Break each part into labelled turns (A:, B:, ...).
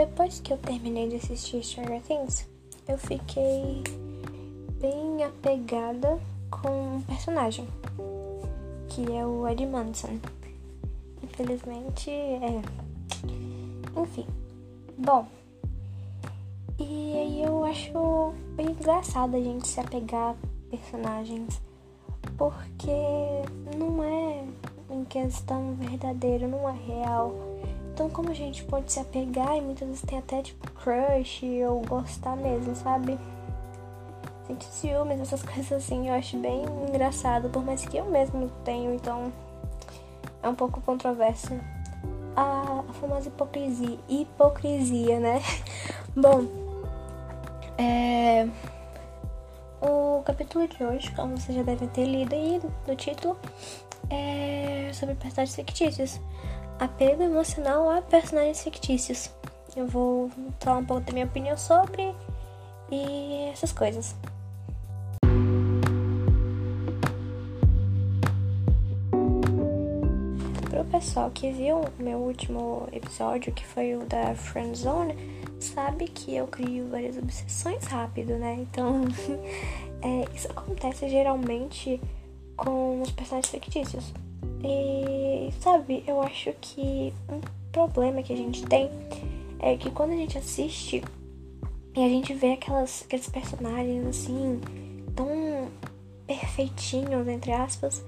A: depois que eu terminei de assistir Stranger Things, eu fiquei bem apegada com um personagem, que é o Eddie Munson. Infelizmente, é. Enfim. Bom. E aí eu acho bem engraçado a gente se apegar a personagens, porque não é em questão verdadeira, não é real. Então, como a gente pode se apegar e muitas vezes tem até tipo crush ou gostar mesmo, sabe? Sente ciúmes, essas coisas assim, eu acho bem engraçado, por mais que eu mesmo tenho, então é um pouco controverso. A, a famosa hipocrisia, hipocrisia, né? Bom, é, o capítulo de hoje, como vocês já devem ter lido aí no título, é sobre personagens fictícios apego emocional a personagens fictícios. Eu vou falar um pouco da minha opinião sobre e essas coisas. Pro pessoal que viu meu último episódio, que foi o da Friend Zone, sabe que eu crio várias obsessões rápido, né? Então, é, isso acontece geralmente com os personagens fictícios. E sabe, eu acho que um problema que a gente tem é que quando a gente assiste e a gente vê aquelas, aqueles personagens assim, tão perfeitinhos, entre aspas.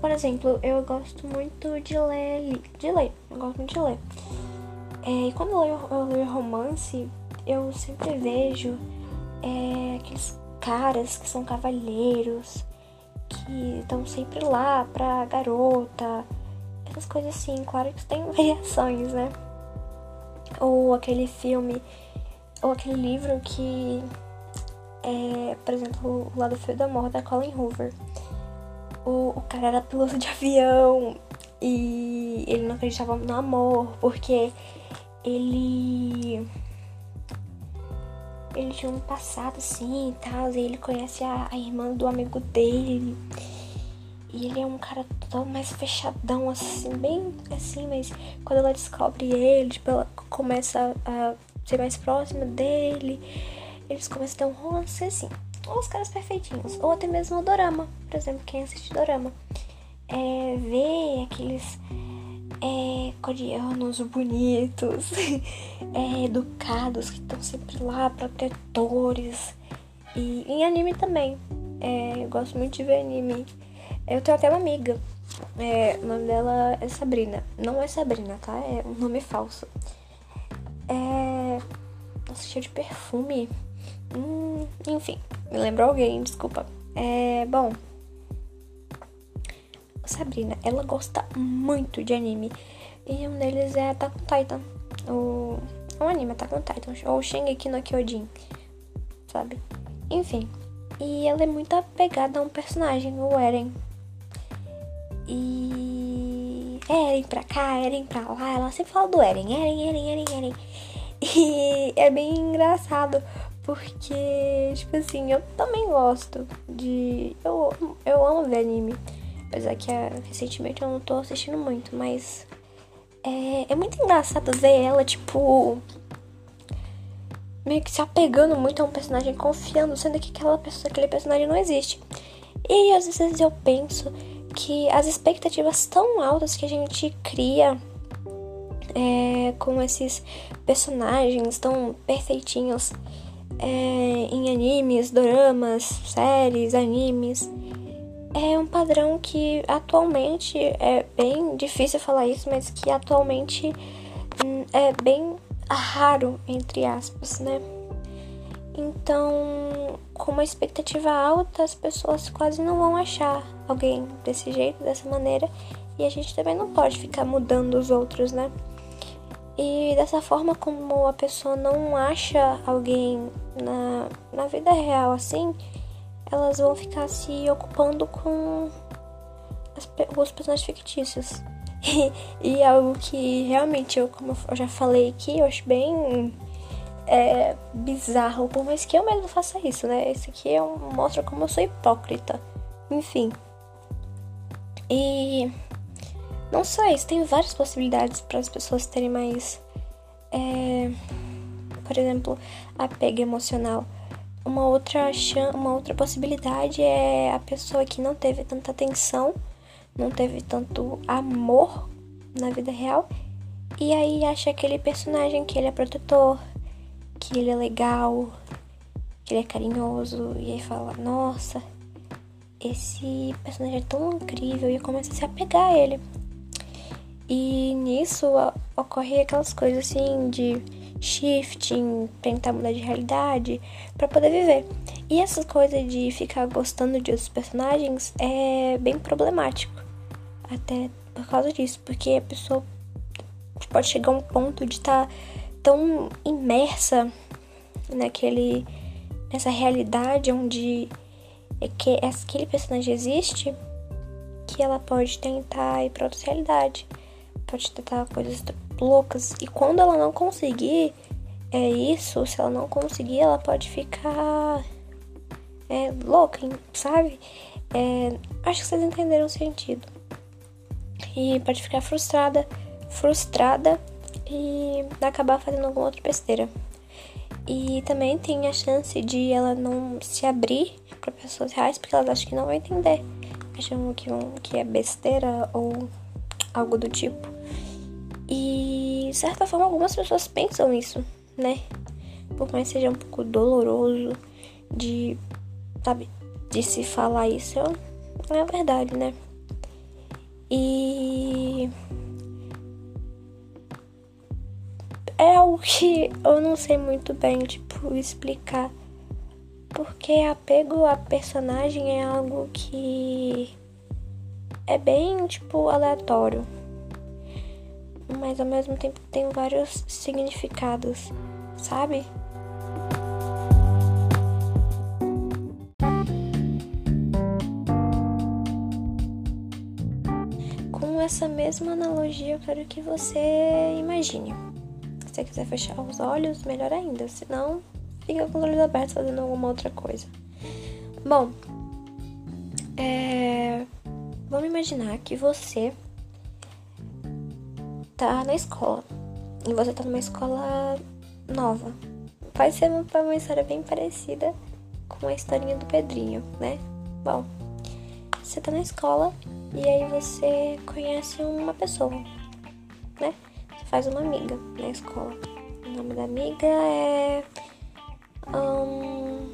A: Por exemplo, eu gosto muito de ler. De ler, eu gosto muito de ler. É, e quando eu leio, eu leio romance, eu sempre vejo é, aqueles caras que são cavalheiros que estão sempre lá pra garota, essas coisas assim. Claro que tem variações, né? Ou aquele filme, ou aquele livro que é, por exemplo, o Lado Fio do Amor da Colin Hoover. O, o cara era piloto de avião e ele não acreditava no amor porque ele ele tinha um passado assim e tal, e ele conhece a, a irmã do amigo dele. E ele é um cara tão mais fechadão, assim, bem assim, mas quando ela descobre ele, tipo, ela começa a ser mais próxima dele, eles começam a ter um romance assim. Ou os caras perfeitinhos, ou até mesmo o dorama, por exemplo, quem assiste dorama. É, ver aqueles é, coreanos bonitos, é, educados, que estão sempre lá, protetores. E em anime também. É, eu gosto muito de ver anime. Eu tenho até uma amiga. É, o nome dela é Sabrina. Não é Sabrina, tá? É um nome falso. É. Nossa, cheio de perfume. Hum, enfim, me lembrou alguém, desculpa. É. Bom. Sabrina, ela gosta muito de anime. E um deles é Attack on Titan. O, o anime Attack on Titan. Ou Shingeki no Kyojin. Sabe? Enfim. E ela é muito apegada a um personagem, o Eren. E... Eren pra cá, Eren pra lá. Ela sempre fala do Eren. Eren, Eren, Eren, Eren. E é bem engraçado. Porque, tipo assim, eu também gosto de... Eu, eu amo ver anime. Apesar que é, recentemente eu não tô assistindo muito, mas é, é muito engraçado ver ela, tipo, meio que se apegando muito a um personagem, confiando, sendo que aquela pessoa, aquele personagem não existe. E às vezes eu penso que as expectativas tão altas que a gente cria é, com esses personagens tão perfeitinhos é, em animes, doramas, séries, animes é um padrão que atualmente é bem difícil falar isso, mas que atualmente hum, é bem raro, entre aspas, né? Então, com uma expectativa alta, as pessoas quase não vão achar alguém desse jeito, dessa maneira, e a gente também não pode ficar mudando os outros, né? E dessa forma, como a pessoa não acha alguém na, na vida real assim, elas vão ficar se ocupando com as, os personagens fictícios. e algo que realmente eu, como eu já falei aqui, eu acho bem é, bizarro, por mais que eu mesmo faça isso, né? Esse aqui é um, mostra como eu sou hipócrita. Enfim. E não só isso, tem várias possibilidades para as pessoas terem mais é, por exemplo, apego emocional. Uma outra, uma outra possibilidade é a pessoa que não teve tanta atenção, não teve tanto amor na vida real, e aí acha aquele personagem que ele é protetor, que ele é legal, que ele é carinhoso, e aí fala, nossa, esse personagem é tão incrível, e começa a se apegar a ele. E nisso ocorre aquelas coisas assim de shifting, tentar mudar de realidade para poder viver. E essas coisas de ficar gostando de outros personagens é bem problemático. Até por causa disso, porque a pessoa pode chegar a um ponto de estar tá tão imersa naquele nessa realidade onde é que aquele personagem existe que ela pode tentar ir para outra realidade pode tentar coisas loucas. E quando ela não conseguir é isso, se ela não conseguir, ela pode ficar é, louca, sabe? É, acho que vocês entenderam o sentido. E pode ficar frustrada, frustrada e acabar fazendo alguma outra besteira. E também tem a chance de ela não se abrir para pessoas reais porque elas acham que não vão entender. Acham que, que é besteira ou algo do tipo. E, de certa forma, algumas pessoas pensam isso, né? Por mais seja um pouco doloroso de, sabe, de se falar isso, é verdade, né? E é algo que eu não sei muito bem, tipo, explicar. Porque apego a personagem é algo que é bem, tipo, aleatório. Mas ao mesmo tempo tem vários significados, sabe? Com essa mesma analogia, eu quero que você imagine. Se você quiser fechar os olhos, melhor ainda. Se não, fica com os olhos abertos fazendo alguma outra coisa. Bom, é Vamos imaginar que você tá na escola e você tá numa escola nova. Vai ser uma, uma história bem parecida com a historinha do Pedrinho, né? Bom, você tá na escola e aí você conhece uma pessoa, né? Você faz uma amiga na escola. O nome da amiga é. Um,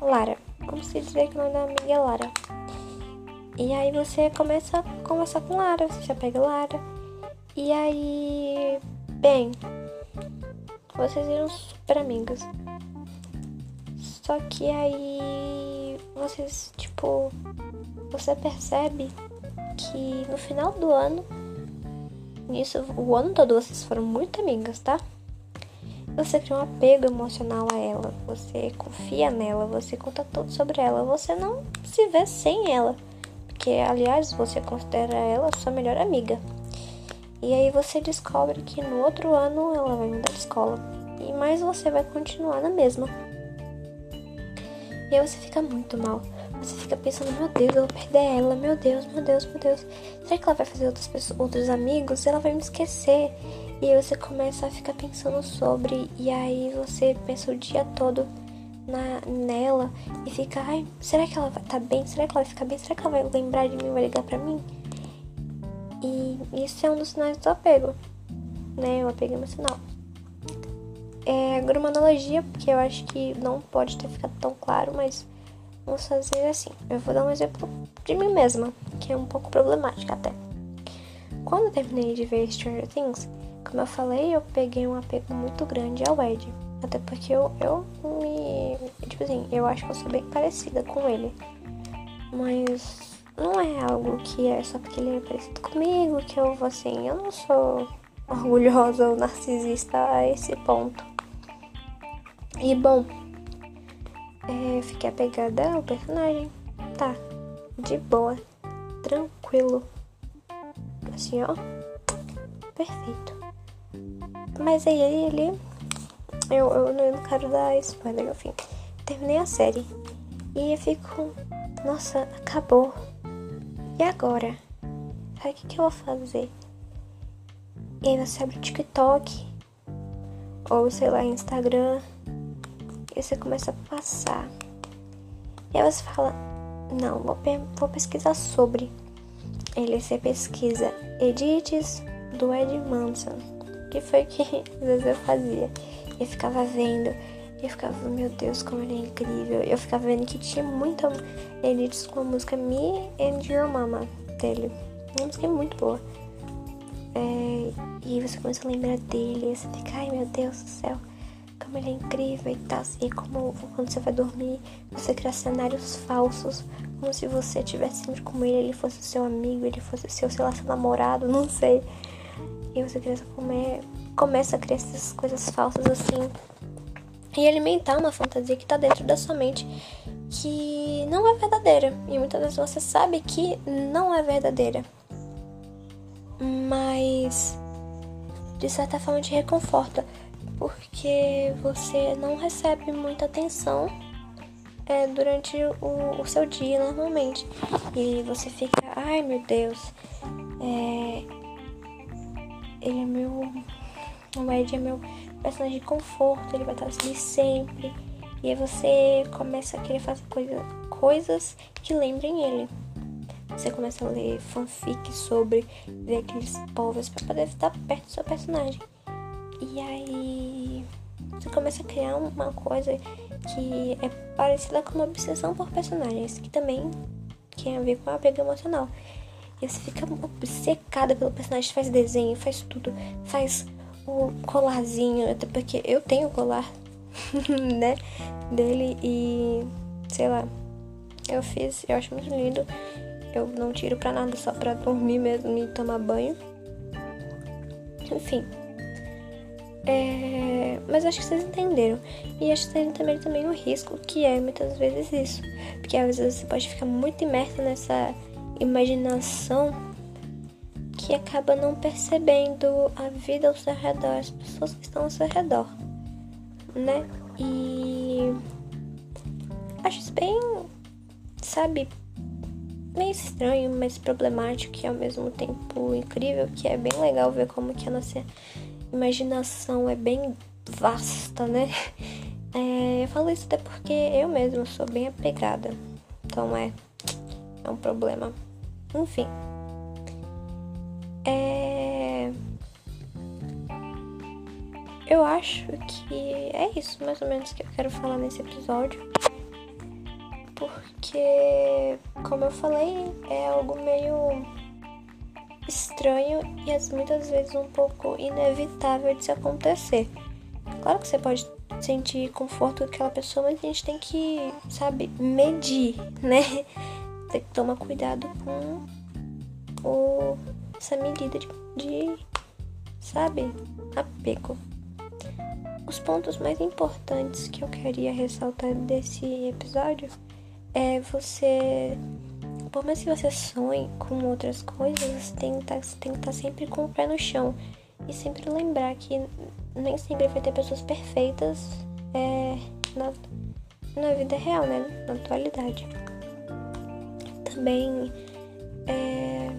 A: Lara. Vamos dizer que o nome da amiga é Lara. E aí você começa a conversar com Lara, você já pega Lara. E aí, bem, vocês viram super amigas. Só que aí vocês, tipo, você percebe que no final do ano, nisso, o ano todo vocês foram muito amigas, tá? Você cria um apego emocional a ela, você confia nela, você conta tudo sobre ela, você não se vê sem ela, porque aliás você considera ela sua melhor amiga. E aí você descobre que no outro ano ela vai mudar de escola, e mais você vai continuar na mesma. E aí você fica muito mal. Você fica pensando, meu Deus, eu vou perder ela, meu Deus, meu Deus, meu Deus. Será que ela vai fazer outras pessoas, outros amigos? Ela vai me esquecer. E aí você começa a ficar pensando sobre, e aí você pensa o dia todo na, nela e fica, ai, será que ela tá bem? Será que ela vai ficar bem? Será que ela vai lembrar de mim, vai ligar pra mim? E isso é um dos sinais do apego, né? O apego emocional. É, agora uma analogia, porque eu acho que não pode ter ficado tão claro, mas vamos fazer assim. Eu vou dar um exemplo de mim mesma, que é um pouco problemática até. Quando eu terminei de ver Stranger Things, como eu falei, eu peguei um apego muito grande ao Ed. Até porque eu, eu me. Tipo assim, eu acho que eu sou bem parecida com ele. Mas não é algo que é só porque ele é parecido comigo que eu vou assim. Eu não sou orgulhosa ou narcisista a esse ponto. E bom, é, fiquei apegada ao personagem. Tá, de boa, tranquilo. Assim, ó, perfeito. Mas aí ele. Eu, eu não quero dar spoiler no fim. Terminei a série. E eu fico. Nossa, acabou. E agora? Sabe o que, que eu vou fazer? E aí você abre o TikTok, ou sei lá, Instagram, e você começa a passar. E aí você fala, não, vou, pe vou pesquisar sobre. Ele você pesquisa edits do Ed Manson, que foi que às vezes eu fazia. Eu ficava vendo, eu ficava, meu Deus, como ele é incrível. Eu ficava vendo que tinha muita edits com a música Me and Your Mama dele. Uma música muito boa. É, e você começa a lembrar dele, e você fica, ai meu Deus do céu, como ele é incrível e tal. E como quando você vai dormir, você cria cenários falsos, como se você estivesse sempre com ele, ele fosse seu amigo, ele fosse seu, sei lá, seu namorado, não sei. E você começa a comer, começa a criar essas coisas falsas assim. E alimentar uma fantasia que tá dentro da sua mente que não é verdadeira. E muitas vezes você sabe que não é verdadeira mas de certa forma te reconforta, porque você não recebe muita atenção é, durante o, o, seu dia normalmente. E você fica, ai meu Deus, é, ele é meu. O Ed é meu personagem de conforto, ele vai estar ali sempre. E aí você começa a querer fazer coisa, coisas que lembrem ele. Você começa a ler fanfic sobre aqueles povos para poder estar perto do seu personagem. E aí você começa a criar uma coisa que é parecida com uma obsessão por personagens, que também tem a ver com a apego emocional. E você fica obcecada pelo personagem, faz desenho, faz tudo, faz o colarzinho, até porque eu tenho o colar, né, dele e sei lá, eu fiz, eu acho muito lindo eu não tiro pra nada, só pra dormir mesmo e tomar banho. Enfim. É... Mas acho que vocês entenderam. E acho que vocês entenderam também o risco que é muitas vezes isso. Porque às vezes você pode ficar muito imerso nessa imaginação que acaba não percebendo a vida ao seu redor, as pessoas que estão ao seu redor, né? E acho isso bem, sabe, meio estranho, mas problemático e ao mesmo tempo incrível, que é bem legal ver como que a nossa imaginação é bem vasta, né? É, eu falo isso até porque eu mesma sou bem apegada, então é, é um problema. Enfim. É... Eu acho que é isso mais ou menos que eu quero falar nesse episódio porque, como eu falei, é algo meio estranho e muitas vezes um pouco inevitável de se acontecer. Claro que você pode sentir conforto com aquela pessoa, mas a gente tem que, sabe, medir, né? Tem que tomar cuidado com o, essa medida de, de, sabe, apego. Os pontos mais importantes que eu queria ressaltar desse episódio é você. Por mais que você sonhe com outras coisas, você tem que tá, estar tá sempre com o pé no chão. E sempre lembrar que nem sempre vai ter pessoas perfeitas é, na, na vida real, né? Na atualidade. Também é,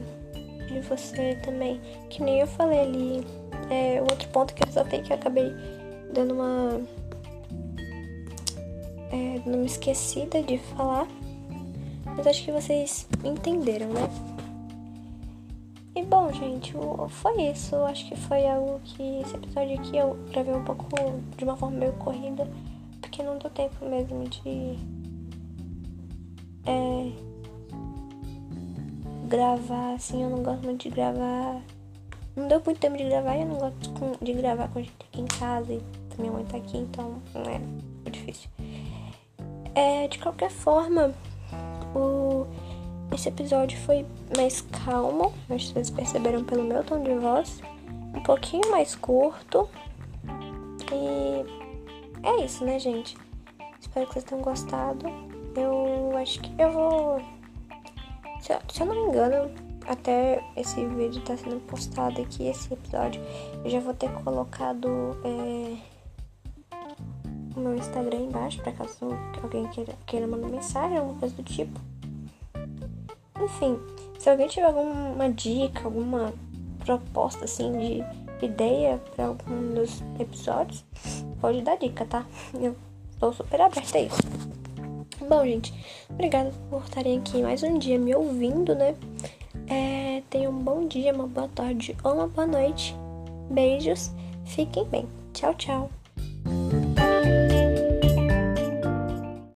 A: de você também, que nem eu falei ali, é, outro ponto que eu só tenho que eu acabei dando uma é, não me esquecida de falar, mas acho que vocês entenderam, né? E bom, gente, foi isso. Acho que foi algo que esse episódio aqui eu gravei um pouco de uma forma meio corrida, porque não deu tempo mesmo de é, gravar assim. Eu não gosto muito de gravar. Não deu muito tempo de gravar e eu não gosto de gravar com gente aqui em casa e minha mãe tá aqui, então não é muito difícil. É, de qualquer forma, o, esse episódio foi mais calmo, acho que vocês perceberam pelo meu tom de voz, um pouquinho mais curto. E é isso, né, gente? Espero que vocês tenham gostado. Eu acho que eu vou. Se eu, não me engano, até esse vídeo tá sendo postado aqui, esse episódio, eu já vou ter colocado. É o meu Instagram embaixo, para caso alguém queira, queira mandar mensagem, alguma coisa do tipo. Enfim, se alguém tiver alguma dica, alguma proposta assim de ideia para algum dos episódios, pode dar dica, tá? Eu estou super aberta a isso. Bom, gente, obrigada por estarem aqui mais um dia me ouvindo, né? É, tenham um bom dia, uma boa tarde ou uma boa noite. Beijos, fiquem bem. Tchau, tchau.